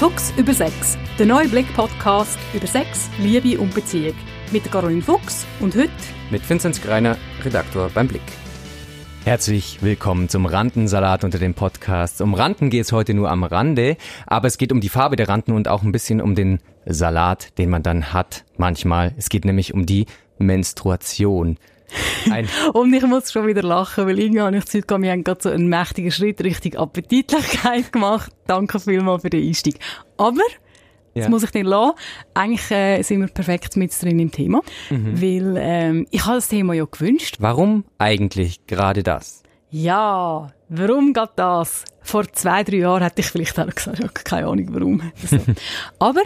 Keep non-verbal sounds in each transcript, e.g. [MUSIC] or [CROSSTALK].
Fuchs über Sex, der neue Blick-Podcast über Sex, Liebe und Beziehung. Mit Caroline Fuchs und heute mit Vinzenz Greiner, Redaktor beim Blick. Herzlich willkommen zum Randensalat unter dem Podcast. Um Randen geht es heute nur am Rande, aber es geht um die Farbe der Randen und auch ein bisschen um den Salat, den man dann hat manchmal. Es geht nämlich um die Menstruation. Ein [LAUGHS] und ich muss schon wieder lachen, weil irgendwie habe ich das Gefühl, wir haben gerade so einen mächtigen Schritt Richtung Appetitlichkeit [LAUGHS] gemacht. Danke vielmals für den Einstieg. Aber, das muss ich dir lassen, eigentlich äh, sind wir perfekt mit drin im Thema, mhm. weil ähm, ich habe das Thema ja gewünscht. Warum eigentlich gerade das? Ja, warum geht das? Vor zwei, drei Jahren hätte ich vielleicht auch gesagt, ja, keine Ahnung warum. [LAUGHS] Aber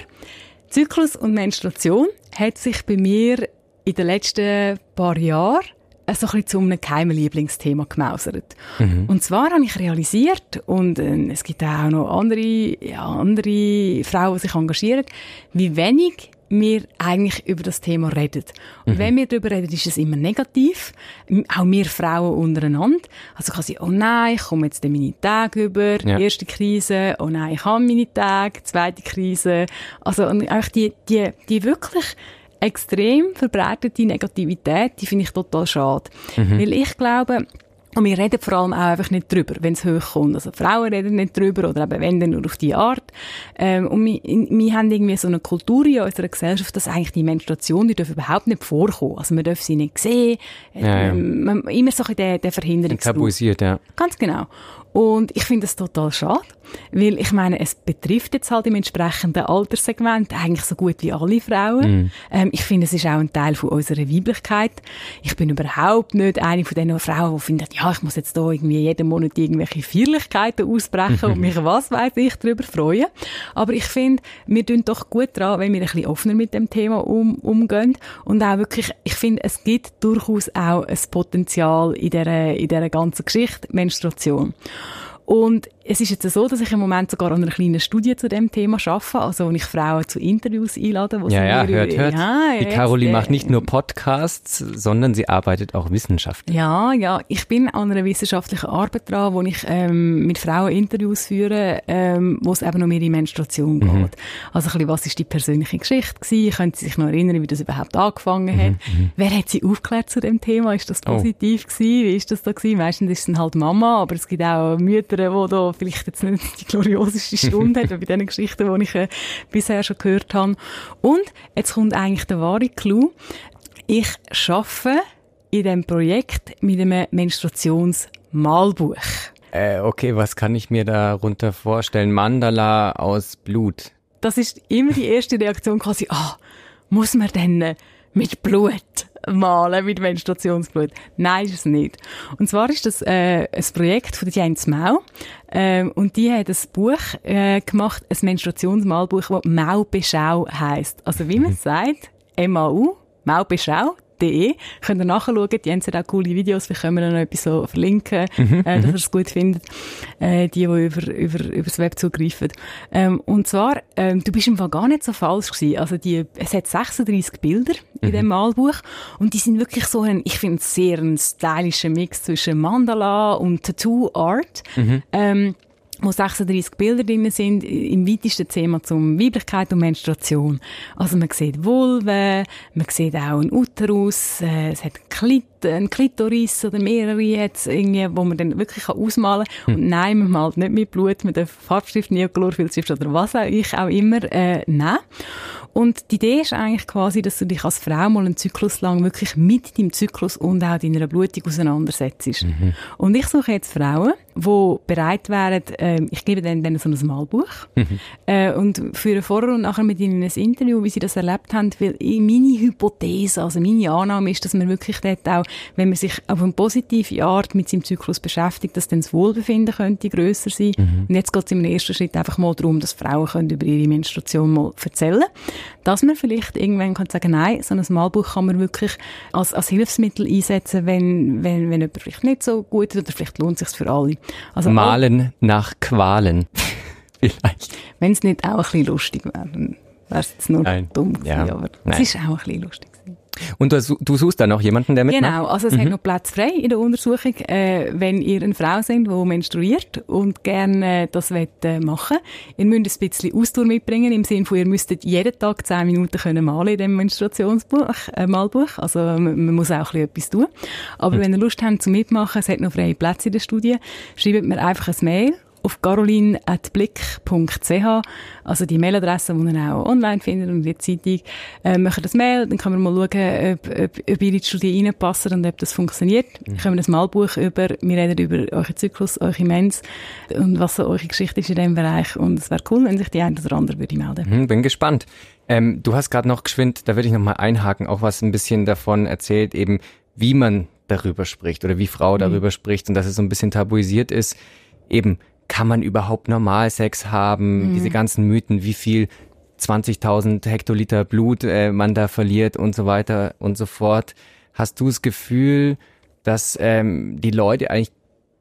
Zyklus und Menstruation hat sich bei mir in den letzten paar Jahren so ein bisschen zu einem geheimen Lieblingsthema gemausert. Mhm. Und zwar habe ich realisiert, und äh, es gibt auch noch andere, ja, andere Frauen, die sich engagieren, wie wenig wir eigentlich über das Thema reden. Und mhm. wenn wir darüber reden, ist es immer negativ. Auch wir Frauen untereinander. Also kann sie, oh nein, ich komme jetzt meine Tage über, ja. erste Krise, oh nein, ich habe meine Tage, zweite Krise. Also, und eigentlich die, die, die wirklich extrem verbreitete Negativität, die finde ich total schade. Mhm. Weil ich glaube, und wir reden vor allem auch einfach nicht drüber, wenn es hochkommt. Also Frauen reden nicht drüber oder eben wenn dann nur auf die Art. Ähm, und wir, wir haben irgendwie so eine Kultur in unserer Gesellschaft, dass eigentlich die Menstruation, die überhaupt nicht vorkommen. Also man darf sie nicht sehen. Ja, ja. Ähm, man, immer so ein der, der Verhinderung. Tabuisiert, ja. Ganz genau. Und ich finde das total schade, weil ich meine, es betrifft jetzt halt im entsprechenden Alterssegment eigentlich so gut wie alle Frauen. Mm. Ähm, ich finde, es ist auch ein Teil von unserer Weiblichkeit. Ich bin überhaupt nicht eine von den Frauen, die findet, ja, ich muss jetzt da irgendwie jeden Monat irgendwelche Feierlichkeiten ausbrechen und [LAUGHS] mich was weiß ich darüber freuen. Aber ich finde, wir tun doch gut dran, wenn wir ein bisschen offener mit dem Thema um, umgehen und auch wirklich, ich finde, es gibt durchaus auch ein Potenzial in dieser, in dieser ganzen Geschichte Menstruation. Und es ist jetzt so, dass ich im Moment sogar an einer kleinen Studie zu dem Thema arbeite, also wo ich Frauen zu Interviews einlade. Wo ja, ja, hört, hört. Ja, die Caroline macht nicht nur Podcasts, sondern sie arbeitet auch wissenschaftlich. Ja, ja, ich bin an einer wissenschaftlichen Arbeit dran, wo ich ähm, mit Frauen Interviews führe, ähm, wo es eben um ihre Menstruation mhm. geht. Mhm. Also ein bisschen, was ist die persönliche Geschichte gewesen? Können Sie sich noch erinnern, wie das überhaupt angefangen hat? Mhm. mhm. Wer hat Sie aufgeklärt zu dem Thema? Ist das oh. positiv oh. gewesen? Wie ist das da gewesen? Meistens ist es dann halt Mama, aber es gibt auch Mütter, die da vielleicht jetzt nicht die glorioseste Stunde hat, [LAUGHS] bei diesen Geschichten, die ich äh, bisher schon gehört habe. Und jetzt kommt eigentlich der wahre Clou. Ich arbeite in diesem Projekt mit einem Menstruationsmalbuch. Äh, okay, was kann ich mir darunter vorstellen? Mandala aus Blut. Das ist immer die erste Reaktion quasi, ah, muss man denn mit Blut malen, mit Menstruationsblut. Nein, ist es nicht. Und zwar ist das äh, ein Projekt von Jens Mau. Ähm, und die hat ein Buch äh, gemacht, ein Menstruationsmalbuch, das Maubeschau heisst. Also wie man mhm. sagt, M-A-U, Maubeschau, www.ecom.de. Könnt ihr nachschauen. Die haben auch coole Videos. Wir können noch etwas so verlinken, mhm, äh, dass mhm. ihr es gut findet. Äh, die, die über, über, über das Web zugreifen. Ähm, und zwar, ähm, du bist im Fall gar nicht so falsch gewesen. Also die, es hat 36 Bilder in mhm. dem Malbuch. Und die sind wirklich so ein, ich finde, sehr ein stylischer Mix zwischen Mandala und Tattoo Art. Mhm. Ähm, wo 36 Bilder drin sind, im weitesten Thema zum Weiblichkeit und Menstruation. Also man sieht Vulva, man sieht auch einen Uterus, äh, es hat Klit ein Klitoris oder mehrere jetzt irgendwie, wo man dann wirklich ausmalen kann. Hm. Und nein, man malt nicht mit Blut, mit dem Farbstift, Neochlorophyllstift oder was auch ich auch immer äh, nehmen. Und die Idee ist eigentlich quasi, dass du dich als Frau mal einen Zyklus lang wirklich mit deinem Zyklus und auch deiner Blutung auseinandersetzt. Mhm. Und ich suche jetzt Frauen, die bereit wären, äh, ich gebe denen, denen so ein Malbuch mhm. äh, und führe vorher und nachher mit ihnen ein Interview, wie sie das erlebt haben, weil meine Hypothese, also meine Annahme ist, dass man wirklich dort auch, wenn man sich auf eine positive Art mit seinem Zyklus beschäftigt, dass dann das Wohlbefinden könnte grösser sein. Mhm. Und jetzt geht es im ersten Schritt einfach mal darum, dass Frauen können über ihre Menstruation mal erzählen können dass man vielleicht irgendwann kann sagen, nein, so ein Malbuch kann man wirklich als, als Hilfsmittel einsetzen, wenn, wenn, wenn jemand vielleicht nicht so gut ist oder vielleicht lohnt es sich für alle. Also Malen nach Qualen. [LAUGHS] vielleicht. Wenn es nicht auch ein bisschen lustig wäre, dann wäre es jetzt nur Nein. dumm gewesen, ja. aber Nein. es ist auch ein bisschen lustig. Und du, du suchst da noch jemanden, der mitmacht? Genau, also es mhm. hat noch Platz frei in der Untersuchung, äh, wenn ihr eine Frau seid, die menstruiert und gerne das wollt, äh, machen Ihr müsst ein bisschen Ausdauer mitbringen, im Sinne von, ihr müsstet jeden Tag zehn Minuten können malen in dem Menstruationsbuch, äh, Malbuch. Also man, man, muss auch ein bisschen etwas tun. Aber mhm. wenn ihr Lust habt zu mitmachen, es hat noch freie Plätze in der Studie, schreibt mir einfach ein Mail auf caroline.blick.ch, also die Mailadresse, die man auch online findet und die Zeitung, äh, machen das Mail, dann kann man mal schauen, ob, ob, ob ihr in die Studie reinpassen und ob das funktioniert. Mhm. Können wir ein Malbuch über, wir reden über euren Zyklus, eure Mens und was so eure Geschichte ist in diesem Bereich und es wäre cool, wenn sich die eine oder andere würde melden. Mhm, bin gespannt. Ähm, du hast gerade noch geschwind, da würde ich noch mal einhaken, auch was ein bisschen davon erzählt, eben wie man darüber spricht oder wie Frau mhm. darüber spricht und dass es so ein bisschen tabuisiert ist. Eben, kann man überhaupt normal Sex haben? Mhm. Diese ganzen Mythen, wie viel 20.000 Hektoliter Blut äh, man da verliert und so weiter und so fort. Hast du das Gefühl, dass ähm, die Leute eigentlich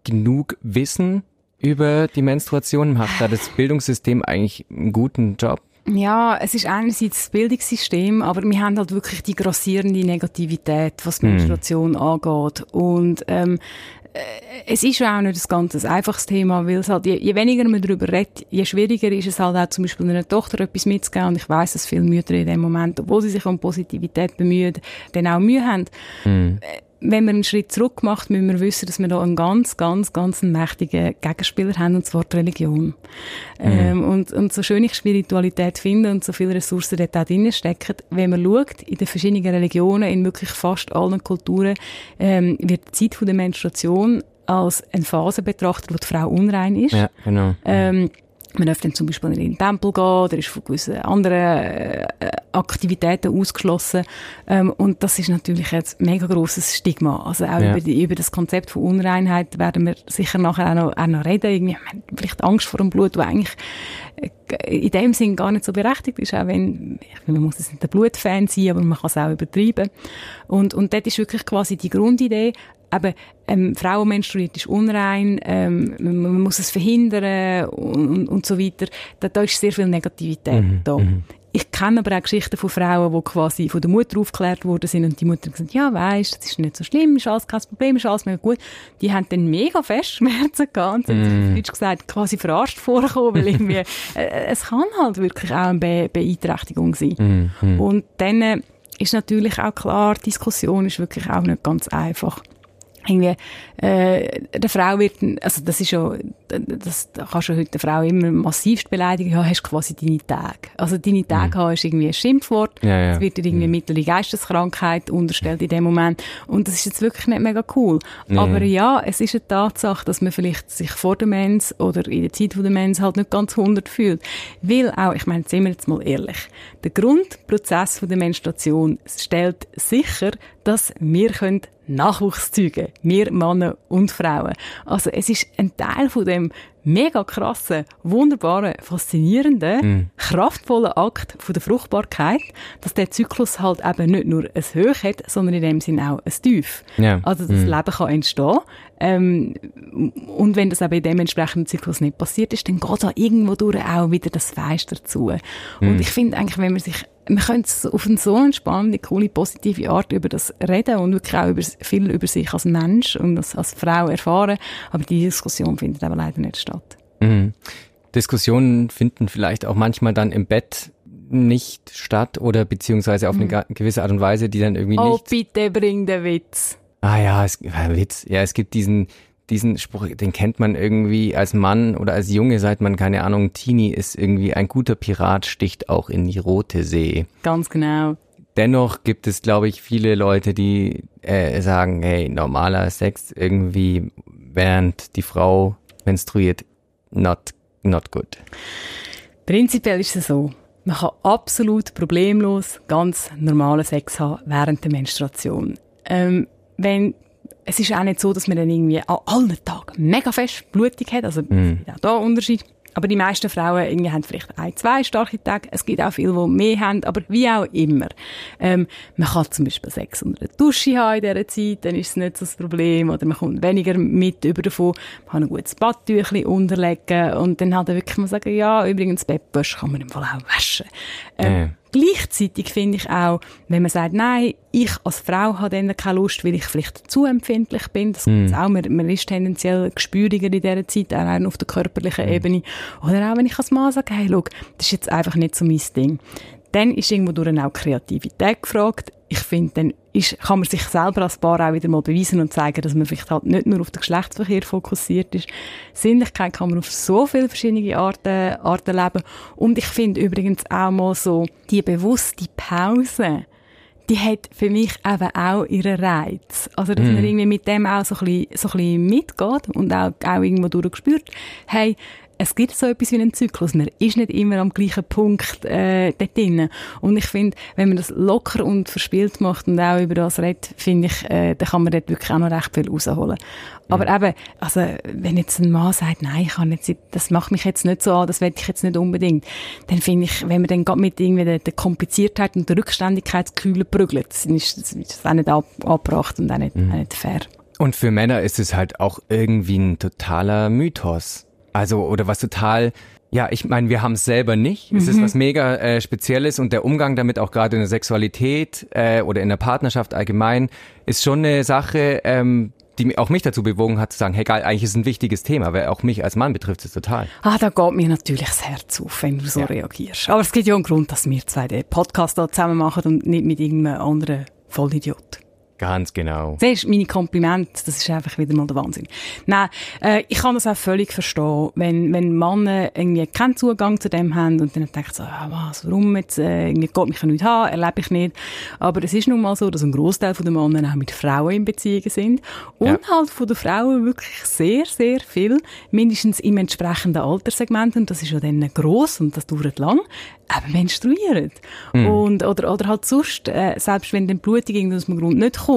genug wissen über die Menstruation? Macht da das Bildungssystem eigentlich einen guten Job? Ja, es ist einerseits das Bildungssystem, aber wir haben halt wirklich die grassierende Negativität, was die hm. Menstruation mm. angeht. Und ähm, es ist ja auch nicht das ganz einfaches Thema, weil es halt, je, je, weniger man darüber redet, je schwieriger ist es halt auch zum Beispiel einer Tochter etwas mitzugeben. Und ich weiß, dass viele Mütter in dem Moment, obwohl sie sich um Positivität bemühen, dann auch Mühe haben. Mm wenn man einen Schritt zurück macht, müssen wir wissen, dass wir da einen ganz, ganz, ganz mächtigen Gegenspieler haben, und zwar die Religion. Mhm. Ähm, und, und so schön ich Spiritualität finde und so viele Ressourcen dort auch drin stecken, wenn man schaut, in den verschiedenen Religionen, in wirklich fast allen Kulturen, ähm, wird die Zeit der Menstruation als eine Phase betrachtet, wo die Frau unrein ist. Ja, genau. Ähm, man darf dann zum Beispiel nicht in den Tempel gehen, oder ist von gewissen anderen äh, Aktivitäten ausgeschlossen. Ähm, und das ist natürlich jetzt ein mega grosses Stigma. Also auch ja. über, die, über das Konzept von Unreinheit werden wir sicher nachher auch noch, auch noch reden. Irgendwie, man vielleicht Angst vor dem Blut, wo eigentlich äh, in dem Sinn gar nicht so berechtigt ist, auch wenn, ich finde, man muss jetzt nicht ein Blutfan sein, aber man kann es auch übertreiben. Und, und dort ist wirklich quasi die Grundidee, eben, ähm, Frauen menstruiert ist unrein, ähm, man, man, muss es verhindern und, und, und so weiter. Da, da ist sehr viel Negativität mhm, da. Mhm. Ich kenne aber auch Geschichten von Frauen, die quasi von der Mutter aufgeklärt worden sind und die Mutter gesagt ja, weisst, das ist nicht so schlimm, ist alles kein Problem, ist alles mega gut. Die haben dann mega fest Schmerzen gehabt und sind, mm. gesagt, quasi verarscht vorgekommen, weil irgendwie, [LAUGHS] äh, es kann halt wirklich auch eine Be Beeinträchtigung sein. Mm, Und dann äh, ist natürlich auch klar, die Diskussion ist wirklich auch nicht ganz einfach irgendwie, äh, der Frau wird, also das ist schon, das kannst du heute der Frau immer massivst beleidigen, ja, hast quasi deine Tage. Also deine Tage mhm. haben ist irgendwie ein Schimpfwort, es ja, ja. wird dir irgendwie mhm. mittlere Geisteskrankheit unterstellt in dem Moment und das ist jetzt wirklich nicht mega cool. Mhm. Aber ja, es ist eine Tatsache, dass man vielleicht sich vor der Mens oder in der Zeit von der Mens halt nicht ganz 100 fühlt. Weil auch, ich meine, sind wir jetzt mal ehrlich, der Grundprozess von der Menstruation stellt sicher, dass wir können Nachwuchs zeugen. Wir Männer und Frauen. Also es ist ein Teil von dem mega krassen, wunderbaren, faszinierenden, mm. kraftvollen Akt von der Fruchtbarkeit, dass der Zyklus halt eben nicht nur ein Hoch hat, sondern in dem Sinn auch ein Tief. Yeah. Also das mm. Leben kann entstehen. Ähm, und wenn das eben in dem entsprechenden Zyklus nicht passiert ist, dann geht da irgendwo durch auch wieder das Fleisch dazu. Mm. Und ich finde eigentlich, wenn man sich man könnte auf eine so entspannende, coole, positive Art über das reden und wirklich auch über, viel über sich als Mensch und als, als Frau erfahren. Aber die Diskussion findet aber leider nicht statt. Mhm. Diskussionen finden vielleicht auch manchmal dann im Bett nicht statt oder beziehungsweise auf mhm. eine gewisse Art und Weise, die dann irgendwie oh, nicht... Oh, bitte bring den Witz. Ah ja, es, Witz. Ja, es gibt diesen, diesen Spruch, den kennt man irgendwie als Mann oder als Junge, seit man, keine Ahnung, Teenie ist, irgendwie ein guter Pirat sticht auch in die rote See. Ganz genau. Dennoch gibt es, glaube ich, viele Leute, die äh, sagen, hey, normaler Sex irgendwie, während die Frau menstruiert, not, not good. Prinzipiell ist es so. Man kann absolut problemlos ganz normalen Sex haben während der Menstruation. Ähm, wenn es ist auch nicht so, dass man dann irgendwie an allen Tagen mega fest blutig hat. Also, mm. auch da Unterschied. Aber die meisten Frauen irgendwie haben vielleicht ein, zwei starke Tage. Es gibt auch viele, die mehr haben, aber wie auch immer. Ähm, man kann zum Beispiel Sex unter der Dusche haben in dieser Zeit, dann ist es nicht so das Problem. Oder man kommt weniger mit über davon. Man kann ein gutes Badtüchchen unterlegen und dann halt wirklich mal sagen, ja, übrigens, Bettwäsche kann man im Fall auch waschen. Ähm, Gleichzeitig finde ich auch, wenn man sagt, nein, ich als Frau habe dann keine Lust, weil ich vielleicht zu empfindlich bin. Das mm. auch. Man, man ist tendenziell gespüriger in dieser Zeit, auch auf der körperlichen mm. Ebene. Oder auch wenn ich als Mann sage, hey, schau, das ist jetzt einfach nicht so mein Ding. Dann ist irgendwo durch auch Kreativität gefragt. Ich finde, dann ist, kann man sich selber als Paar auch wieder mal beweisen und zeigen, dass man vielleicht halt nicht nur auf den Geschlechtsverkehr fokussiert ist. Sinnlichkeit kann man auf so viele verschiedene Arten, Arten leben. Und ich finde übrigens auch mal so, die bewusste Pause, die hat für mich eben auch ihren Reiz. Also, dass mm. man irgendwie mit dem auch so ein bisschen, so ein bisschen mitgeht und auch, auch irgendwo durchgespürt, hey, es gibt so etwas wie einen Zyklus. Man ist nicht immer am gleichen Punkt äh, dort drin. Und ich finde, wenn man das locker und verspielt macht und auch über das redet, finde ich, äh, dann kann man dort wirklich auch noch recht viel rausholen. Aber ja. eben, also, wenn jetzt ein Mann sagt, nein, ich kann jetzt, das macht mich jetzt nicht so an, das will ich jetzt nicht unbedingt, dann finde ich, wenn man dann gerade mit irgendwie der, der Kompliziertheit und der Rückständigkeitskühle prügelt, dann ist das, ist das auch nicht ab, abgebracht und auch nicht, mhm. auch nicht fair. Und für Männer ist es halt auch irgendwie ein totaler Mythos. Also, oder was total ja, ich meine, wir haben es selber nicht. Mhm. Es ist mhm. was mega äh, Spezielles und der Umgang damit auch gerade in der Sexualität äh, oder in der Partnerschaft allgemein ist schon eine Sache, ähm, die auch mich dazu bewogen hat zu sagen, hey geil, eigentlich ist es ein wichtiges Thema, weil auch mich als Mann betrifft es total. Ah, da geht mir natürlich das Herz auf, wenn du so ja. reagierst. Aber es gibt ja einen Grund, dass wir zwei den Podcast da zusammen machen und nicht mit irgendeinem anderen Vollidiot. Ganz genau. Siehst meine Komplimente, das ist einfach wieder mal der Wahnsinn. Nein, äh, ich kann das auch völlig verstehen, wenn, wenn Männer irgendwie keinen Zugang zu dem haben und dann denken so, ah, was, warum jetzt, äh, irgendwie geht mich nicht haben, erlebe ich nicht. Aber es ist nun mal so, dass ein Großteil der Männer auch mit Frauen in Beziehungen sind und ja. halt von den Frauen wirklich sehr, sehr viel, mindestens im entsprechenden Alterssegment und das ist ja dann gross und das dauert lang, eben menstruieren. Mhm. Und, oder, oder halt sonst, äh, selbst wenn die Blutung aus dem Grund nicht kommt,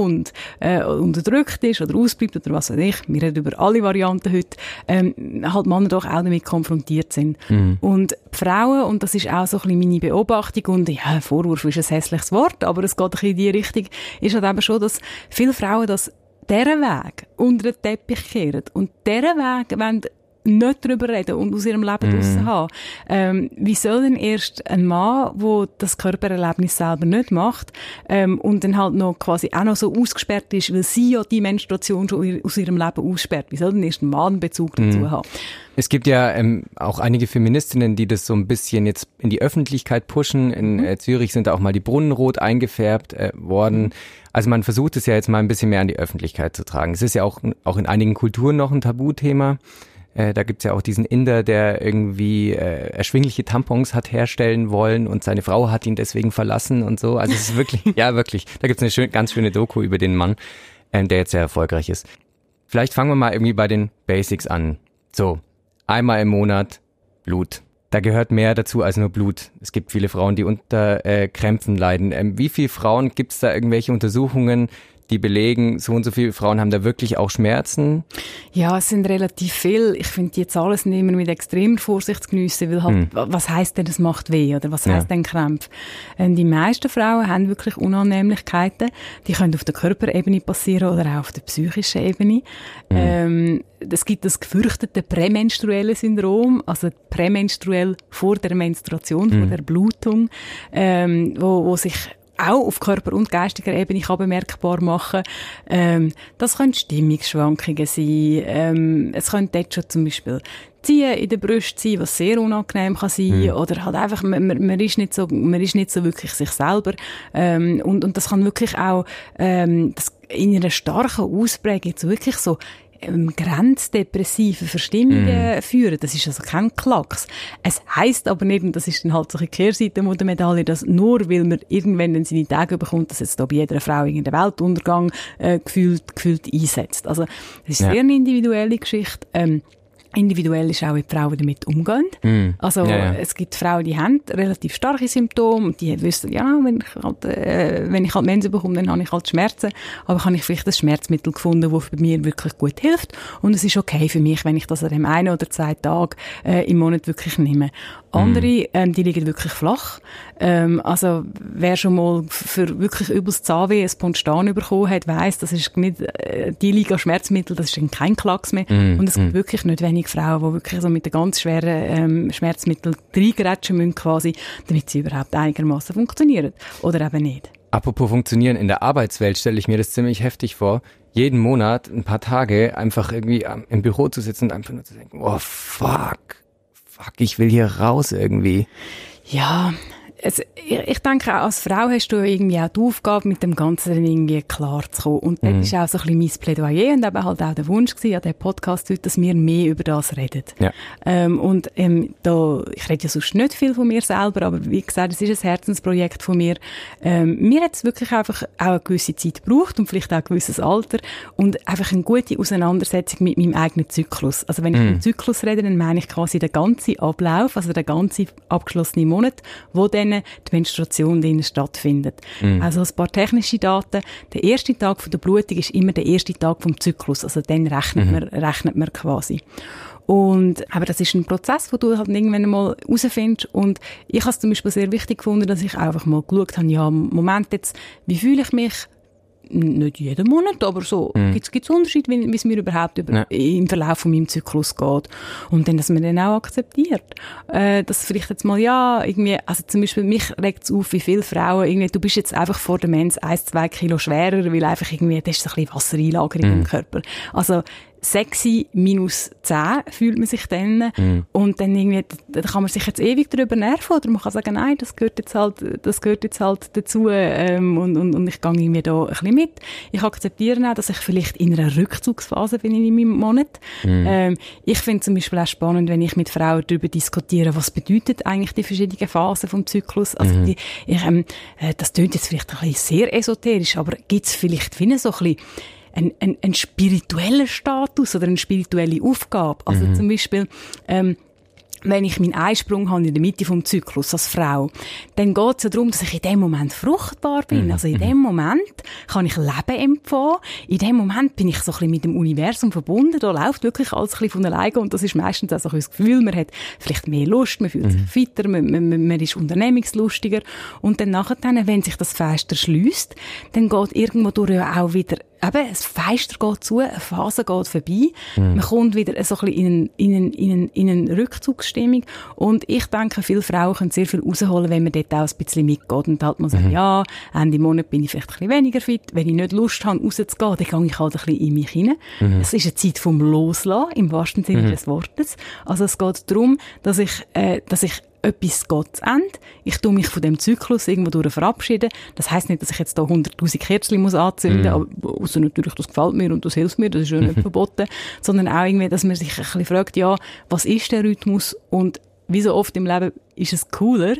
äh, unterdrückt ist oder ausbleibt oder was weiß ich, wir reden über alle Varianten heute, ähm, halt Männer doch auch damit konfrontiert sind. Mhm. Und Frauen, und das ist auch so ein bisschen meine Beobachtung, und ja, Vorwurf ist ein hässliches Wort, aber es geht ein bisschen in die Richtung, ist halt eben schon, dass viele Frauen das deren Weg unter den Teppich kehren und deren Weg wollen nicht darüber reden und aus ihrem Leben mm. draussen haben. Ähm, wie soll denn erst ein Mann, der das Körpererlebnis selber nicht macht ähm, und dann halt noch quasi auch noch so ausgesperrt ist, weil sie ja die Menstruation schon aus ihrem Leben aussperrt, wie soll denn erst ein Mann einen Bezug dazu mm. haben? Es gibt ja ähm, auch einige Feministinnen, die das so ein bisschen jetzt in die Öffentlichkeit pushen. In mhm. äh, Zürich sind da auch mal die Brunnen rot eingefärbt äh, worden. Mhm. Also man versucht es ja jetzt mal ein bisschen mehr an die Öffentlichkeit zu tragen. Es ist ja auch, auch in einigen Kulturen noch ein Tabuthema. Äh, da gibt's ja auch diesen Inder, der irgendwie äh, erschwingliche Tampons hat herstellen wollen und seine Frau hat ihn deswegen verlassen und so. Also es ist wirklich, [LAUGHS] ja wirklich, da gibt's eine schön, ganz schöne Doku über den Mann, äh, der jetzt sehr erfolgreich ist. Vielleicht fangen wir mal irgendwie bei den Basics an. So, einmal im Monat Blut. Da gehört mehr dazu als nur Blut. Es gibt viele Frauen, die unter äh, Krämpfen leiden. Ähm, wie viele Frauen gibt's da irgendwelche Untersuchungen, die belegen, so und so viele Frauen haben da wirklich auch Schmerzen? Ja, es sind relativ viel. Ich finde, die Zahlen sind immer mit extremer Vorsicht geniessen, weil halt, hm. was heißt denn, es macht weh oder was heißt ja. denn Krampf? Ähm, die meisten Frauen haben wirklich Unannehmlichkeiten. Die können auf der Körperebene passieren oder auch auf der psychischen Ebene. Hm. Ähm, es gibt das gefürchtete prämenstruelle Syndrom, also prämenstruell vor der Menstruation, hm. vor der Blutung, ähm, wo, wo sich auch auf Körper- und geistiger Ebene kann bemerkbar machen. Ähm, das können Stimmungsschwankungen sein. Ähm, es können dort schon zum Beispiel Ziehen in der Brust sein, was sehr unangenehm kann sein. Mhm. Oder halt einfach, man, man, ist nicht so, man ist nicht so wirklich sich selber. Ähm, und, und das kann wirklich auch, ähm, das in einer starken Ausprägung so wirklich so ähm, grenzdepressive Verstimmungen mm. führen. Das ist also kein Klacks. Es heisst aber nicht, und das ist dann halt so eine Kehrseite der Medaille, dass nur weil man irgendwann in seine Tage bekommt, dass jetzt da bei jeder Frau in der Weltuntergang äh, gefühlt, gefühlt einsetzt. Also, das ist ja. sehr eine individuelle Geschichte. Ähm, Individuell ist auch, wie die Frauen damit umgehen. Mm. Also ja, ja. es gibt Frauen, die haben relativ starke Symptome und die wissen, ja, wenn ich halt, äh, wenn ich halt Mensen bekomme, dann habe ich halt Schmerzen. Aber habe ich vielleicht ein Schmerzmittel gefunden, das bei mir wirklich gut hilft. Und es ist okay für mich, wenn ich das an dem einen oder zwei Tagen äh, im Monat wirklich nehme. Andere, mm. ähm, die liegen wirklich flach. Ähm, also wer schon mal für wirklich übelst Zahnweh ein Ponstan bekommen hat, weiss, das ist nicht äh, die Liga Schmerzmittel, das ist kein Klacks mehr. Mm. Und es gibt mm. wirklich nicht wenig wenig Frauen, die wirklich so mit den ganz schweren ähm, Schmerzmitteln reingrätschen müssen quasi, damit sie überhaupt einigermaßen funktionieren. Oder eben nicht. Apropos funktionieren, in der Arbeitswelt stelle ich mir das ziemlich heftig vor, jeden Monat ein paar Tage einfach irgendwie im Büro zu sitzen und einfach nur zu denken, oh fuck, fuck, ich will hier raus irgendwie. Ja, es, ich denke, auch als Frau hast du irgendwie auch die Aufgabe, mit dem Ganzen irgendwie klar zu kommen. Und mhm. das ist auch so ein bisschen mein Plädoyer und eben halt auch der Wunsch gewesen, an diesem Podcast heute, dass wir mehr über das reden. Ja. Ähm, und ähm, da, ich rede ja sonst nicht viel von mir selber, aber wie gesagt, es ist ein Herzensprojekt von mir. Ähm, mir hat es wirklich einfach auch eine gewisse Zeit gebraucht und vielleicht auch ein gewisses Alter und einfach eine gute Auseinandersetzung mit meinem eigenen Zyklus. Also wenn ich mhm. Zyklus rede, dann meine ich quasi den ganzen Ablauf, also den ganzen abgeschlossenen Monat, wo dann die Menstruation drinnen stattfindet. Mhm. Also ein paar technische Daten. Der erste Tag von der Blutung ist immer der erste Tag vom Zyklus. Also dann rechnet, mhm. man, rechnet man quasi. Und, aber das ist ein Prozess, wo du halt irgendwann mal herausfindest. Und ich habe es zum Beispiel sehr wichtig gefunden, dass ich einfach mal geschaut habe, ja, Moment jetzt, wie fühle ich mich nicht jeden Monat, aber so mhm. gibt es Unterschiede, wie, es mir überhaupt über, ja. im Verlauf von meinem Zyklus geht. Und dann, dass man dann auch akzeptiert. Äh, dass vielleicht jetzt mal, ja, irgendwie, also zum Beispiel mich regt es auf, wie viele Frauen, irgendwie, du bist jetzt einfach vor der Mens ein, zwei Kilo schwerer, weil einfach irgendwie, das ist so ein bisschen Wassereinlagerung mhm. im Körper. Also, sexy minus 10 fühlt man sich dann. Mhm. Und dann irgendwie, da kann man sich jetzt ewig darüber nerven oder man kann sagen, nein, das gehört jetzt halt, das gehört jetzt halt dazu ähm, und, und, und ich gehe irgendwie da ein bisschen mit. Ich akzeptiere auch, dass ich vielleicht in einer Rückzugsphase bin in meinem Monat. Mhm. Ähm, ich finde zum Beispiel auch spannend, wenn ich mit Frauen darüber diskutiere, was bedeutet eigentlich die verschiedenen Phasen vom Zyklus. Also mhm. die, ich, ähm, äh, das klingt jetzt vielleicht ein bisschen sehr esoterisch, aber gibt es vielleicht wie so ein bisschen ein, ein, ein spiritueller Status oder eine spirituelle Aufgabe. Also mhm. zum Beispiel, ähm, wenn ich meinen Einsprung habe in der Mitte vom Zyklus als Frau, dann geht es ja darum, dass ich in dem Moment fruchtbar bin. Mhm. Also in mhm. dem Moment kann ich Leben empfangen. In dem Moment bin ich so ein bisschen mit dem Universum verbunden. Da läuft wirklich alles ein bisschen von alleine und das ist meistens auch so ein Gefühl, man hat vielleicht mehr Lust, man fühlt sich mhm. fitter, man, man, man, ist unternehmungslustiger. Und dann nachher, wenn sich das Fenster schließt, dann geht irgendwo durch ja auch wieder eben, das Fenster geht zu, eine Phase geht vorbei. Mhm. Man kommt wieder so ein bisschen in, eine, in, eine, in eine Rückzugsstimmung. Und ich denke, viele Frauen können sehr viel rausholen, wenn man dort auch ein bisschen mitgeht. Und halt man sagt, mhm. ja, Ende Monat bin ich vielleicht ein bisschen weniger fit. Wenn ich nicht Lust habe, rauszugehen, dann gehe ich halt ein bisschen in mich hinein. Mhm. Es ist eine Zeit vom Loslassen, im wahrsten Sinne mhm. des Wortes. Also es geht darum, dass ich, äh, dass ich etwas geht zu Ende. Ich tue mich von dem Zyklus irgendwo durch verabschieden. Das heisst nicht, dass ich jetzt da 100'000 Kerzen muss anzünden, mm. aber, also natürlich, das gefällt mir und das hilft mir, das ist ja nicht [LAUGHS] verboten, sondern auch irgendwie, dass man sich ein bisschen fragt, ja, was ist der Rhythmus und wie so oft im Leben ist es cooler,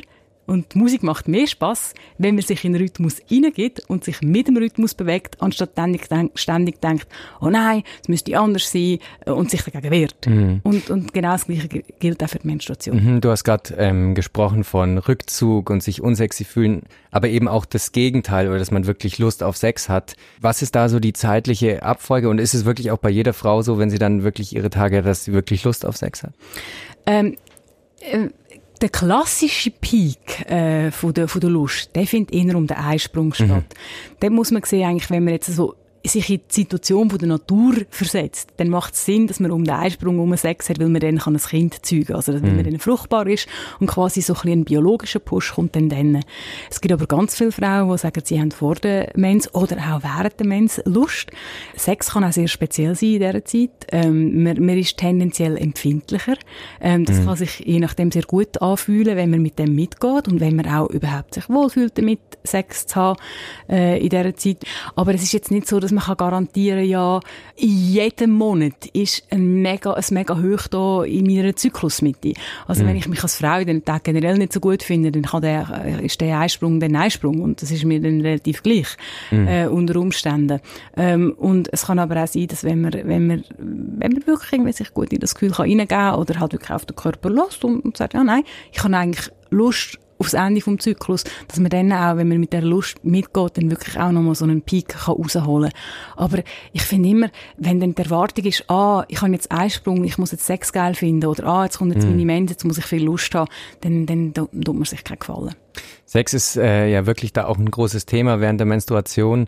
und Musik macht mehr Spaß, wenn man sich in den Rhythmus hineingeht und sich mit dem Rhythmus bewegt, anstatt ständig, denk, ständig denkt, oh nein, es müsste anders sein äh, und sich dagegen wehrt. Mhm. Und, und genau das Gleiche gilt auch für die Menstruation. Mhm, du hast gerade ähm, gesprochen von Rückzug und sich unsexy fühlen, aber eben auch das Gegenteil oder dass man wirklich Lust auf Sex hat. Was ist da so die zeitliche Abfolge und ist es wirklich auch bei jeder Frau so, wenn sie dann wirklich ihre Tage hat, dass sie wirklich Lust auf Sex hat? Ähm, äh, der klassische Peak äh, von, der, von der Lust, der findet eher um den Einsprung statt. Mhm. Den muss man sehen, eigentlich, wenn man jetzt so sich in die Situation von der Natur versetzt, dann macht es Sinn, dass man um den Eisprung um Sex hat, weil man dann kann ein Kind zeugen kann. Also, wenn mhm. man dann fruchtbar ist und quasi so ein, bisschen ein biologischer Push kommt dann dann. Es gibt aber ganz viele Frauen, die sagen, sie haben vor der Mens oder auch während der Mens Lust. Sex kann auch sehr speziell sein in dieser Zeit. Ähm, man, man ist tendenziell empfindlicher. Ähm, das mhm. kann sich je nachdem sehr gut anfühlen, wenn man mit dem mitgeht und wenn man auch überhaupt sich wohlfühlt damit, Sex zu haben äh, in dieser Zeit. Aber es ist jetzt nicht so, dass man kann garantieren ja, in jedem Monat ist ein mega, ein mega hoch da in meiner Zyklusmitte. Also mhm. wenn ich mich als Frau den Tag generell nicht so gut finde, dann kann der, äh, ist der Einsprung der Einsprung und das ist mir dann relativ gleich mhm. äh, unter Umständen. Ähm, und es kann aber auch sein, dass wenn man, wenn man, wenn man wirklich irgendwie sich gut in das Gefühl kann reingeben oder halt wirklich auf den Körper lässt und, und sagt, ja nein, ich habe eigentlich Lust aufs Ende vom Zyklus, dass man dann auch, wenn man mit der Lust mitgeht, dann wirklich auch nochmal so einen Peak kann rausholen kann. Aber ich finde immer, wenn dann die Erwartung ist, ah, ich habe jetzt Einsprung, ich muss jetzt Sex geil finden, oder ah, jetzt kommt jetzt mm. meine Mensa, jetzt muss ich viel Lust haben, dann, dann tut man sich keinen Gefallen. Sex ist äh, ja wirklich da auch ein großes Thema während der Menstruation.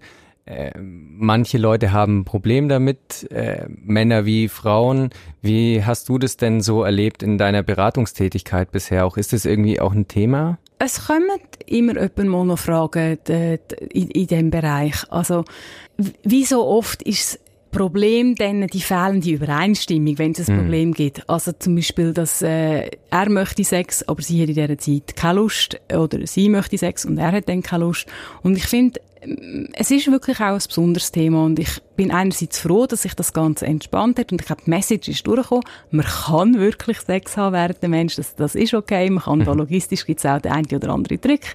Äh, manche Leute haben ein Problem damit, äh, Männer wie Frauen. Wie hast du das denn so erlebt in deiner Beratungstätigkeit bisher auch? Ist das irgendwie auch ein Thema? Es kommen immer jemand mal noch Fragen in, in diesem Bereich. Also, wie so oft ist es Problem dann die fehlende Übereinstimmung, wenn es ein mm. Problem gibt. Also zum Beispiel, dass äh, er möchte Sex, aber sie hat in dieser Zeit keine Lust, oder sie möchte Sex und er hat dann keine Lust. Und ich finde, es ist wirklich auch ein besonderes Thema und ich bin einerseits froh, dass sich das Ganze entspannt hat und ich habe die Message ist durchgekommen, man kann wirklich Sex haben während der Mensch, das, das ist okay, man kann [LAUGHS] da logistisch gibt es auch den einen oder anderen Trick,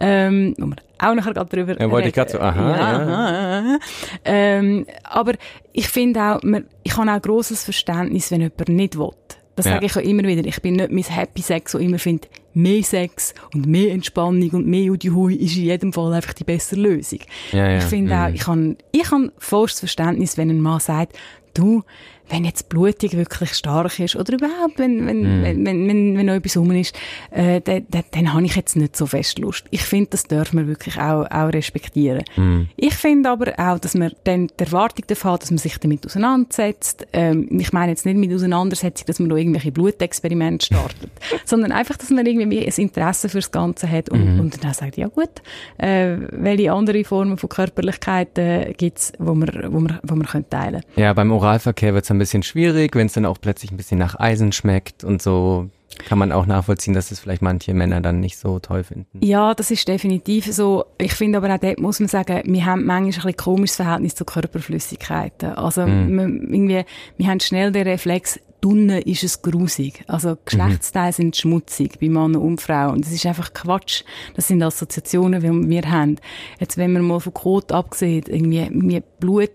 ähm, wo wir auch nachher gerade drüber ja, wollte ich gerade so, aha, ja, ja. Aha, ähm, aber ich finde auch, man, ich habe auch grosses Verständnis, wenn jemand nicht will. Das ja. sage ich auch immer wieder. Ich bin nicht mein Happy Sex, so immer finde, mehr Sex und mehr Entspannung und mehr Judihui ist in jedem Fall einfach die bessere Lösung. Ja, ja. Ich finde mhm. auch, ich habe, ich habe vollstes Verständnis, wenn ein Mann sagt, du, wenn jetzt Blutung wirklich stark ist oder überhaupt, wenn, wenn, mm. wenn, wenn, wenn, wenn noch etwas rum ist, äh, dann, dann, dann habe ich jetzt nicht so fest Lust. Ich finde, das dürfen wir wirklich auch, auch respektieren. Mm. Ich finde aber auch, dass man dann die Erwartung davon hat, dass man sich damit auseinandersetzt. Ähm, ich meine jetzt nicht mit Auseinandersetzung, dass man da irgendwelche Blutexperimente startet, [LAUGHS] sondern einfach, dass man irgendwie ein Interesse fürs Ganze hat und, mm. und dann sagt, ja gut, äh, welche andere Formen von Körperlichkeit äh, gibt es, wo wir, wo wir, wo können teilen können. Ja, beim Oralverkehr wird es ein bisschen schwierig, wenn es dann auch plötzlich ein bisschen nach Eisen schmeckt und so kann man auch nachvollziehen, dass es vielleicht manche Männer dann nicht so toll finden. Ja, das ist definitiv so. Ich finde aber auch dort muss man sagen, wir haben manchmal ein bisschen komisches Verhältnis zu Körperflüssigkeiten. Also mm. wir, irgendwie, wir haben schnell den Reflex, Dunne ist es grusig. Also Geschlechtsteile mhm. sind schmutzig bei Männern und Frauen. Und das ist einfach Quatsch. Das sind Assoziationen, die wir haben. Jetzt, wenn man mal von Kot abgesehen, irgendwie Blut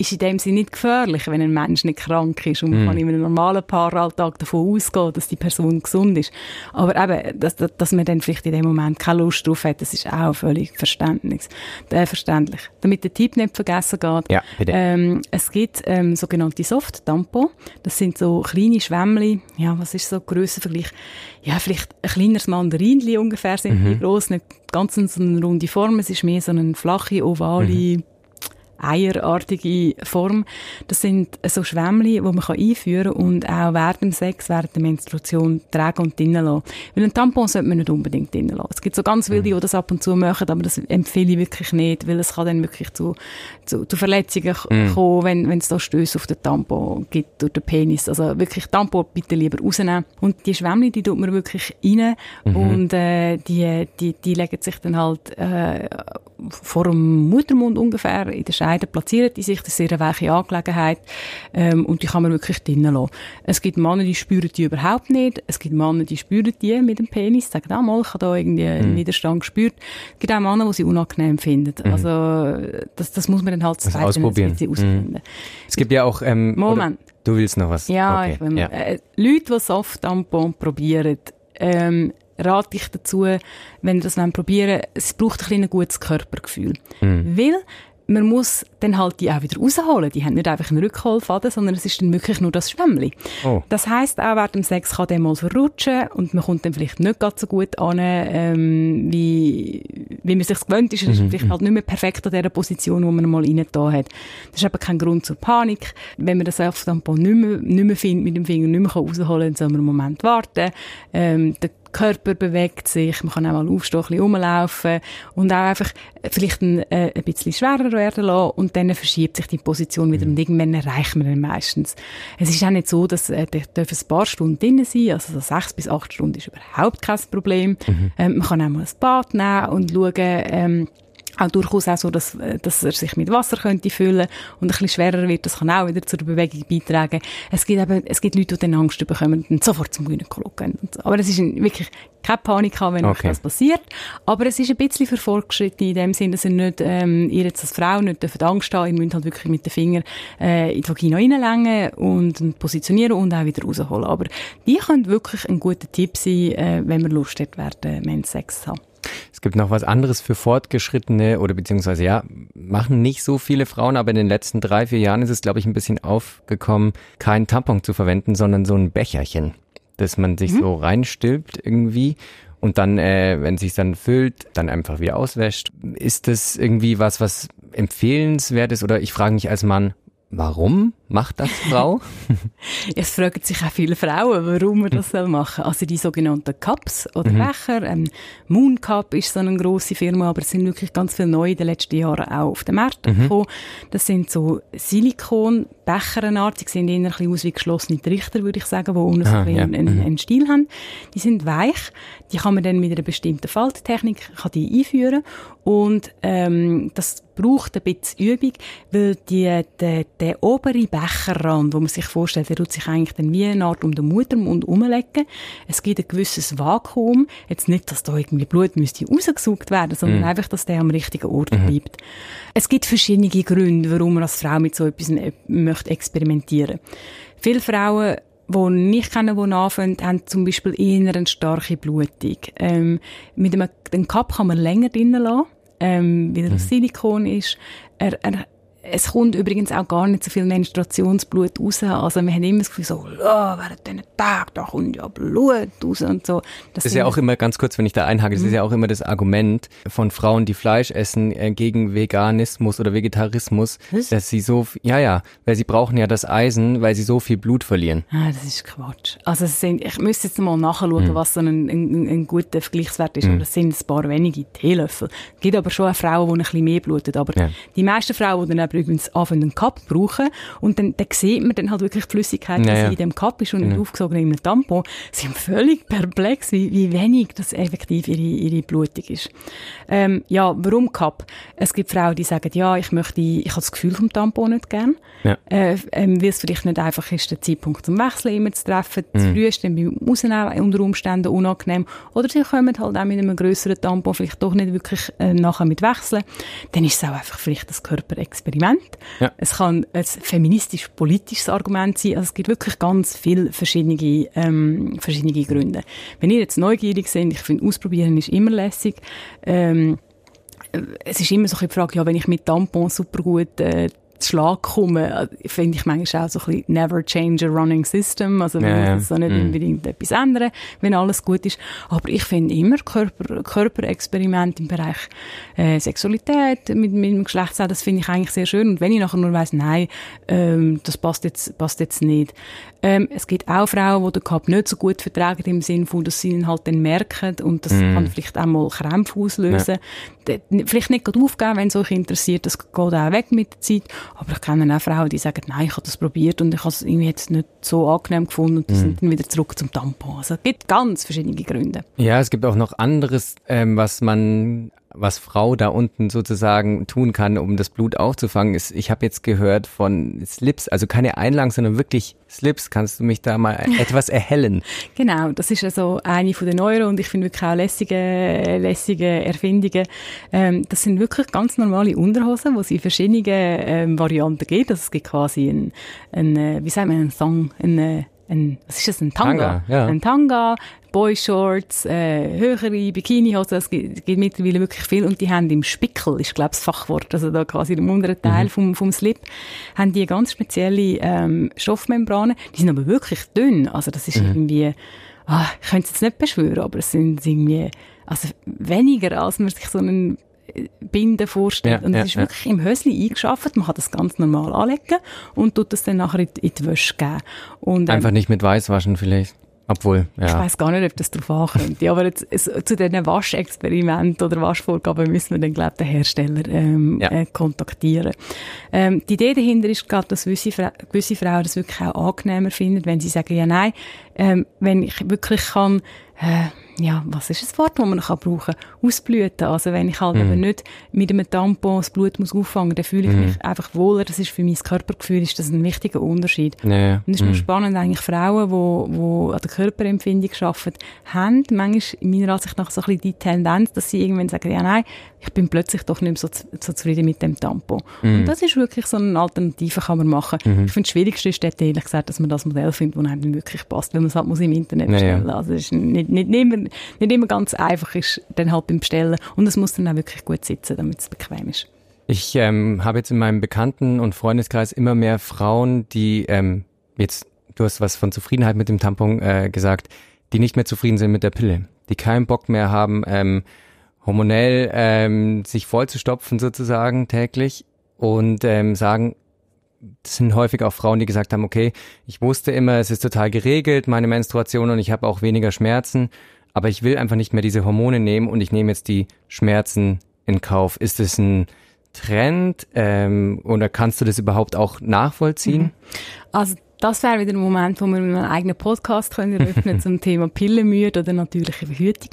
ist in dem Sinne nicht gefährlich, wenn ein Mensch nicht krank ist und man mm. kann in einem normalen Paaralltag davon ausgehen, dass die Person gesund ist. Aber eben, dass, dass man dann vielleicht in dem Moment keine Lust drauf hat, das ist auch völlig verständlich. Äh, verständlich. Damit der Tipp nicht vergessen geht, ja, bitte. Ähm, es gibt ähm, sogenannte Soft-Tampon. Das sind so kleine Schwämmli, ja, was ist so Grössenvergleich? Ja, vielleicht ein kleineres Mandarinli ungefähr sind mhm. die gross, nicht ganz so eine runde Form, es ist mehr so eine flache, ovale, mhm eierartige Form. Das sind so Schwämmli, die man einführen kann und auch während dem Sex, während der Menstruation tragen und drinnen lassen. Weil ein Tampon sollte man nicht unbedingt drinnen lassen. Es gibt so ganz wilde, mhm. die das ab und zu machen, aber das empfehle ich wirklich nicht, weil es kann dann wirklich zu, zu, zu Verletzungen mm. kommen, wenn, wenn es da Stöße auf den Tampon gibt durch den Penis. Also wirklich Tampon bitte lieber rausnehmen. Und die Schwämmli, die tut man wirklich rein mhm. und äh, die, die, die legen sich dann halt äh, vor dem Muttermund ungefähr in der Scheide platzieren die sich. Das ist eine sehr weiche Angelegenheit ähm, und die kann man wirklich drinnen lassen. Es gibt Männer, die spüren die überhaupt nicht. Es gibt Männer, die spüren die mit dem Penis, sagen, ah, mal, ich habe da irgendwie einen mhm. Widerstand gespürt. Es gibt auch Männer, die sie unangenehm finden. Mhm. Also das, das muss man dann halt also ausprobieren. Mhm. Es gibt ja auch... Ähm, Moment. Du willst noch was? Ja, okay. ich will, ja. Äh, Leute, die Soft-Tampon probieren, ähm, rate ich dazu, wenn ihr das probieren wollt, es braucht ein, ein gutes Körpergefühl. Mhm. Weil man muss dann halt die auch wieder rausholen. Die haben nicht einfach einen Rückholfaden, sondern es ist dann wirklich nur das Schwämmli. Oh. Das heisst, auch während dem Sex kann der mal verrutschen und man kommt dann vielleicht nicht ganz so gut an, ähm, wie, wie man sich gewöhnt ist. Es ist mhm. vielleicht halt nicht mehr perfekt an der Position, wo man mal rein da hat. Das ist aber kein Grund zur Panik. Wenn man das Self-Tampon nicht mehr, nicht mehr findet, mit dem Finger nicht mehr rausholen kann, dann soll man einen Moment warten. Ähm, Körper bewegt sich, man kann auch mal aufstehen, ein bisschen rumlaufen und auch einfach vielleicht ein, äh, ein bisschen schwerer werden lassen und dann verschiebt sich die Position wieder mhm. und irgendwann erreicht man dann meistens. Es ist auch nicht so, dass äh, dürfen ein paar Stunden drin sein, also so sechs bis acht Stunden ist überhaupt kein Problem. Mhm. Ähm, man kann auch mal ein Bad nehmen und schauen, ähm, auch durchaus auch so, dass, dass er sich mit Wasser könnte füllen und ein bisschen schwerer wird. Das kann auch wieder zur Bewegung beitragen. Es gibt eben, es gibt Leute, die dann Angst bekommen und sofort zum Gynäkologen gehen. Aber es ist wirklich keine Panik haben, wenn okay. das passiert. Aber es ist ein bisschen für Fortschritte in dem Sinne, dass ihr nicht, ähm, ihr jetzt als Frau nicht dürft Angst haben, ihr müsst halt wirklich mit den Fingern, äh, in die Vagina reinlängen und positionieren und auch wieder rausholen. Aber die können wirklich ein guter Tipp sein, äh, wenn man Lust hat, während Men's Sex zu haben. Es gibt noch was anderes für Fortgeschrittene oder beziehungsweise ja, machen nicht so viele Frauen, aber in den letzten drei, vier Jahren ist es, glaube ich, ein bisschen aufgekommen, kein Tampon zu verwenden, sondern so ein Becherchen, dass man sich mhm. so reinstülpt irgendwie und dann, äh, wenn sich dann füllt, dann einfach wieder auswäscht. Ist das irgendwie was, was empfehlenswert ist? Oder ich frage mich als Mann, Warum macht das Frau? [LAUGHS] es fragen sich auch viele Frauen, warum man das machen. Also die sogenannten Cups oder mhm. Becher. Ähm, Moon Cup ist so eine grosse Firma, aber es sind wirklich ganz viele neue in den letzten Jahren auch auf den Märkten mhm. gekommen. Das sind so Silikon-Becherenart. Die sehen eher ein bisschen aus wie geschlossene Trichter, würde ich sagen, die unten ah, so ja. einen, mhm. einen Stil haben. Die sind weich. Die kann man dann mit einer bestimmten Falttechnik kann die einführen. Und ähm, das braucht ein bisschen Übung, weil die, der, der obere Becherrand, wo man sich vorstellt, der tut sich eigentlich dann wie eine Art um den Muttermund herumlegen. Es gibt ein gewisses Vakuum. Jetzt nicht, dass da irgendwie Blut müsste rausgesaugt werden, sondern mm. einfach, dass der am richtigen Ort mm. bleibt. Es gibt verschiedene Gründe, warum man als Frau mit so etwas äh, möchte experimentieren. Viele Frauen die nicht kennen, die anfangen, haben zum Beispiel eher eine starke Blutung. Ähm, mit einem, den Cup kann man länger drinnen lassen ähm, weil er aus mhm. Silikon ist. Er, er es kommt übrigens auch gar nicht so viel Menstruationsblut raus. Also wir haben immer das Gefühl so, oh, während diesen Tag, da kommt ja Blut raus und so. Das, ist ja auch immer, ganz kurz, wenn ich da einhake, das ist mhm. ja auch immer das Argument von Frauen, die Fleisch essen, äh, gegen Veganismus oder Vegetarismus, Was? dass sie so, ja, ja, weil sie brauchen ja das Eisen, weil sie so viel Blut verlieren. Ah, das ist Quatsch. Also sind, ich müsste jetzt mal nachschauen, mhm. was so ein, ein, ein, guter Vergleichswert ist, mhm. aber es sind ein paar wenige Teelöffel. Es gibt aber schon auch Frauen, die ein bisschen mehr bluten, aber ja. die meisten Frauen, die dann übrigens anfangen, einen Cup brauchen. Und dann, dann sieht man dann halt wirklich die Flüssigkeit, die ja, in dem Cup ist und nicht ja. Aufgesogen in einem Tampon. Sind völlig perplex, wie, wie wenig das effektiv ihre, ihre Blutung ist. Ähm, ja, warum Cup? Es gibt Frauen, die sagen, ja, ich möchte, ich habe das Gefühl vom Tampon nicht gern. Ja. Äh, ähm, weil es vielleicht nicht einfach ist, den Zeitpunkt zum Wechseln immer zu treffen. Mhm. Zu früh ist dann beim Rausnehmen unter Umständen unangenehm. Oder sie kommen halt auch mit einem grösseren Tampon vielleicht doch nicht wirklich äh, nachher mit wechseln. Dann ist es auch einfach vielleicht das Körperexperiment. Ja. Es kann ein feministisch-politisches Argument sein. Also es gibt wirklich ganz viele verschiedene, ähm, verschiedene Gründe. Wenn ihr jetzt neugierig seid, ich finde, ausprobieren ist immer lässig. Ähm, es ist immer so die Frage, ja, wenn ich mit Tampon super gut äh, zu Schlag kommen, äh, finde ich manchmal auch so ein bisschen never change a running system. Also man ja, muss so nicht mm. unbedingt etwas ändern, wenn alles gut ist. Aber ich finde immer Körper, Körperexperiment im Bereich äh, Sexualität mit, mit dem Geschlechtsteil, das finde ich eigentlich sehr schön. Und wenn ich nachher nur weiss, nein, ähm, das passt jetzt, passt jetzt nicht. Ähm, es gibt auch Frauen, die den Cup nicht so gut vertragen, im Sinne von, dass sie ihn halt dann merken und das mm. kann vielleicht auch mal Krämpfe auslösen. Ja. Vielleicht nicht gerade aufgeben, wenn es euch interessiert, das geht auch weg mit der Zeit. Aber ich kenne auch Frauen, die sagen, nein, ich habe das probiert und ich habe es irgendwie jetzt nicht so angenehm gefunden und die mm. sind dann wieder zurück zum Tampon. Also es gibt ganz verschiedene Gründe. Ja, es gibt auch noch anderes, ähm, was man was Frau da unten sozusagen tun kann, um das Blut aufzufangen, ist, ich habe jetzt gehört von Slips, also keine Einlagen, sondern wirklich Slips. Kannst du mich da mal [LAUGHS] etwas erhellen? genau, das ist also eine von den neueren und ich finde wirklich auch lässige, lässige Erfindungen. Ähm, das sind wirklich ganz normale Unterhosen, wo es in verschiedenen ähm, Varianten gibt. Also es gibt quasi ein, ein äh, wie sagt man, ein Thong, ein, äh, ein, was ist das, ein Tanga? Tanga ja. Ein Tanga, Boyshorts, äh, höhere Bikinihosen, es gibt, gibt mittlerweile wirklich viel und die haben im Spickel, ist glaube ich das Fachwort, also da quasi im unteren Teil mhm. vom, vom Slip, haben die ganz spezielle ähm, Stoffmembranen, die sind aber wirklich dünn, also das ist mhm. irgendwie, ah, ich könnte es jetzt nicht beschwören, aber es sind irgendwie, also weniger, als man sich so einen Binden vorstellt. Ja, und es ja, ist wirklich ja. im Hösli eingeschafft. Man kann das ganz normal anlegen und tut das dann nachher in, in die Wäsche geben. Und, ähm, Einfach nicht mit Weiß waschen vielleicht. Obwohl, ja. Ich weiß gar nicht, ob das darauf ankommt. aber jetzt, es, zu diesen Waschexperimenten oder Waschvorgaben müssen wir dann, glaube ich, den Hersteller ähm, ja. äh, kontaktieren. Ähm, die Idee dahinter ist, glaube dass gewisse, Fra gewisse Frauen das wirklich auch angenehmer finden, wenn sie sagen, ja nein, ähm, wenn ich wirklich kann, äh, ja, was ist das Wort, das man kann brauchen kann? Ausblüten. Also wenn ich halt mm. eben nicht mit einem Tampon das Blut muss auffangen, dann fühle ich mm. mich einfach wohler. Das ist für mein Körpergefühl ist das ein wichtiger Unterschied. Ja. Und es ist mm. spannend, eigentlich Frauen, die, die an der Körperempfindung arbeiten, haben manchmal in meiner Ansicht nach so ein bisschen die Tendenz, dass sie irgendwann sagen, ja nein, ich bin plötzlich doch nicht mehr so, so zufrieden mit dem Tampon. Mm. Und das ist wirklich so eine Alternative, kann man machen. Mm Ich finde, das Schwierigste ist dort ehrlich gesagt, dass man das Modell findet, das einem wirklich passt, weil man es halt muss im Internet bestellen. Ja. Also es ist nicht, nicht, nicht, immer, nicht immer ganz einfach ist, dann halt beim Bestellen. Und es muss dann auch wirklich gut sitzen, damit es bequem ist. Ich ähm, habe jetzt in meinem Bekannten- und Freundeskreis immer mehr Frauen, die ähm, jetzt, du hast was von Zufriedenheit mit dem Tampon äh, gesagt, die nicht mehr zufrieden sind mit der Pille die keinen Bock mehr haben, ähm, hormonell ähm, sich vollzustopfen sozusagen täglich und ähm, sagen, das sind häufig auch Frauen, die gesagt haben, okay, ich wusste immer, es ist total geregelt, meine Menstruation und ich habe auch weniger Schmerzen, aber ich will einfach nicht mehr diese Hormone nehmen und ich nehme jetzt die Schmerzen in Kauf. Ist es ein Trend ähm, oder kannst du das überhaupt auch nachvollziehen? Mhm. Also das wäre wieder ein Moment, wo wir einen eigenen Podcast können eröffnen zum [LAUGHS] Thema Pillenmüde oder natürliche Verhütung.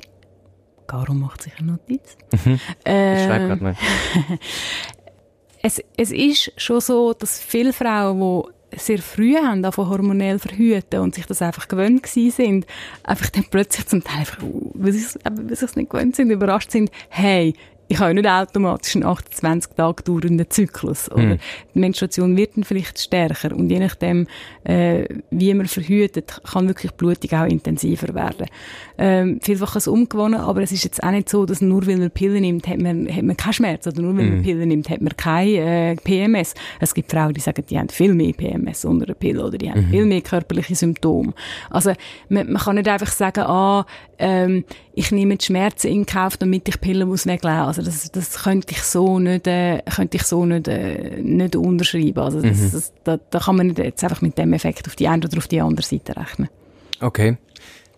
Caro macht sich eine Notiz. Mhm. Ich schreibe gerade mal. [LAUGHS] es, es ist schon so, dass viele Frauen, die sehr früh haben, davon hormonell verhüten und sich das einfach gewöhnt gewesen sind, einfach dann plötzlich zum Teil einfach, weil sie es nicht gewöhnt sind, überrascht sind, hey, ich habe nicht automatisch einen 28 Tage dauernden Zyklus. Oder mhm. Die Menstruation wird dann vielleicht stärker. Und je nachdem, äh, wie man verhütet, kann wirklich die Blutung auch intensiver werden. Ähm, vielfach ist es umgewonnen, aber es ist jetzt auch nicht so, dass nur weil man Pillen nimmt, hat man, hat man keinen Schmerz. Oder nur weil mhm. man Pillen nimmt, hat man kein äh, PMS. Es gibt Frauen, die sagen, die haben viel mehr PMS unter der Pille oder die haben mhm. viel mehr körperliche Symptome. Also man, man kann nicht einfach sagen, ah, ähm, ich nehme die Schmerzen in Kauf, damit ich Pillen muss weglassen. Also das, das könnte ich so nicht, äh, könnte ich so nicht, äh, nicht unterschreiben. Also das, mhm. das, da, da kann man nicht jetzt einfach mit dem Effekt auf die eine oder auf die andere Seite rechnen. Okay.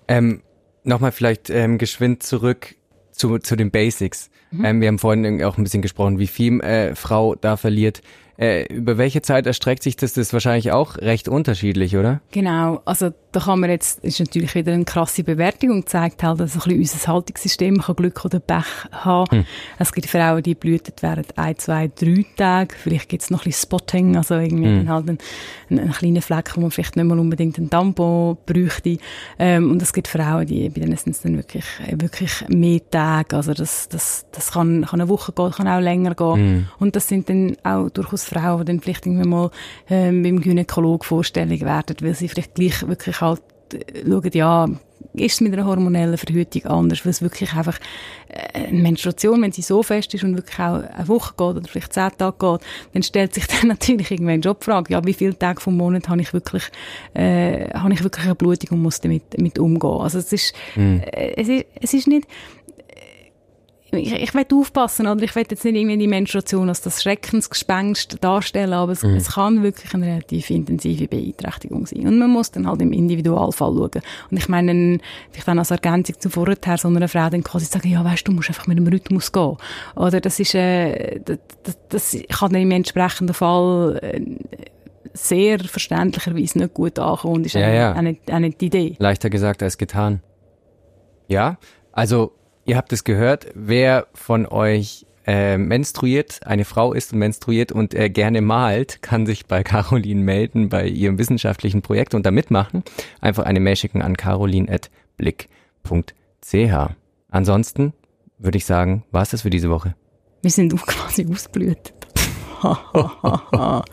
Ähm, Nochmal vielleicht ähm, geschwind zurück zu, zu den Basics. Mhm. Ähm, wir haben vorhin auch ein bisschen gesprochen, wie viel äh, Frau da verliert. Äh, über welche Zeit erstreckt sich das? Das ist wahrscheinlich auch recht unterschiedlich, oder? Genau. Also da kann man jetzt, ist natürlich wieder eine krasse Bewertung und zeigt halt, dass ein bisschen unser Haltungssystem kann Glück oder Pech haben. Hm. Es gibt Frauen, die blüten während ein, zwei, drei Tage. Vielleicht gibt es noch ein bisschen Spotting, also irgendwie hm. halt ein, ein, ein kleiner Fleck, wo man vielleicht nicht mal unbedingt einen Tampon bräuchte. Ähm, und es gibt Frauen, die, bei denen sind es dann wirklich, wirklich mehr Tage. Also das, das, das kann, kann eine Woche gehen, kann auch länger gehen. Hm. Und das sind dann auch durchaus Frauen, die dann vielleicht irgendwann mal ähm, beim Gynäkolog vorstellig werden, weil sie vielleicht gleich wirklich halt äh, schauen, ja, ist es mit einer hormonellen Verhütung anders, weil es wirklich einfach äh, eine Menstruation, wenn sie so fest ist und wirklich auch eine Woche geht oder vielleicht zehn Tage geht, dann stellt sich [LAUGHS] dann natürlich irgendwann die Jobfrage, ja, wie viele Tage vom Monat habe ich wirklich, äh, habe ich wirklich eine Blutung und muss damit, damit umgehen. Also es ist, äh, es ist, es ist nicht, ich, ich will aufpassen, oder ich will jetzt nicht irgendwie die Menstruation als das Schreckensgespenst darstellen, aber es, mhm. es, kann wirklich eine relativ intensive Beeinträchtigung sein. Und man muss dann halt im Individualfall schauen. Und ich meine, vielleicht dann als Ergänzung zu vorher, so einer Frau dann quasi sagen, ja, weißt du, musst einfach mit dem Rhythmus gehen. Oder das ist, äh, das, das kann dann im entsprechenden Fall, äh, sehr verständlicherweise nicht gut ankommen und ist ja, ja. Auch, nicht, auch nicht die Idee. Leichter gesagt als getan. Ja, also Ihr habt es gehört, wer von euch äh, menstruiert, eine Frau ist und menstruiert und äh, gerne malt, kann sich bei Caroline melden bei ihrem wissenschaftlichen Projekt und da mitmachen. Einfach eine Mail schicken an caroline.blick.ch. Ansonsten würde ich sagen, war es das für diese Woche. Wir sind [LAUGHS] quasi ausblüht. [LAUGHS]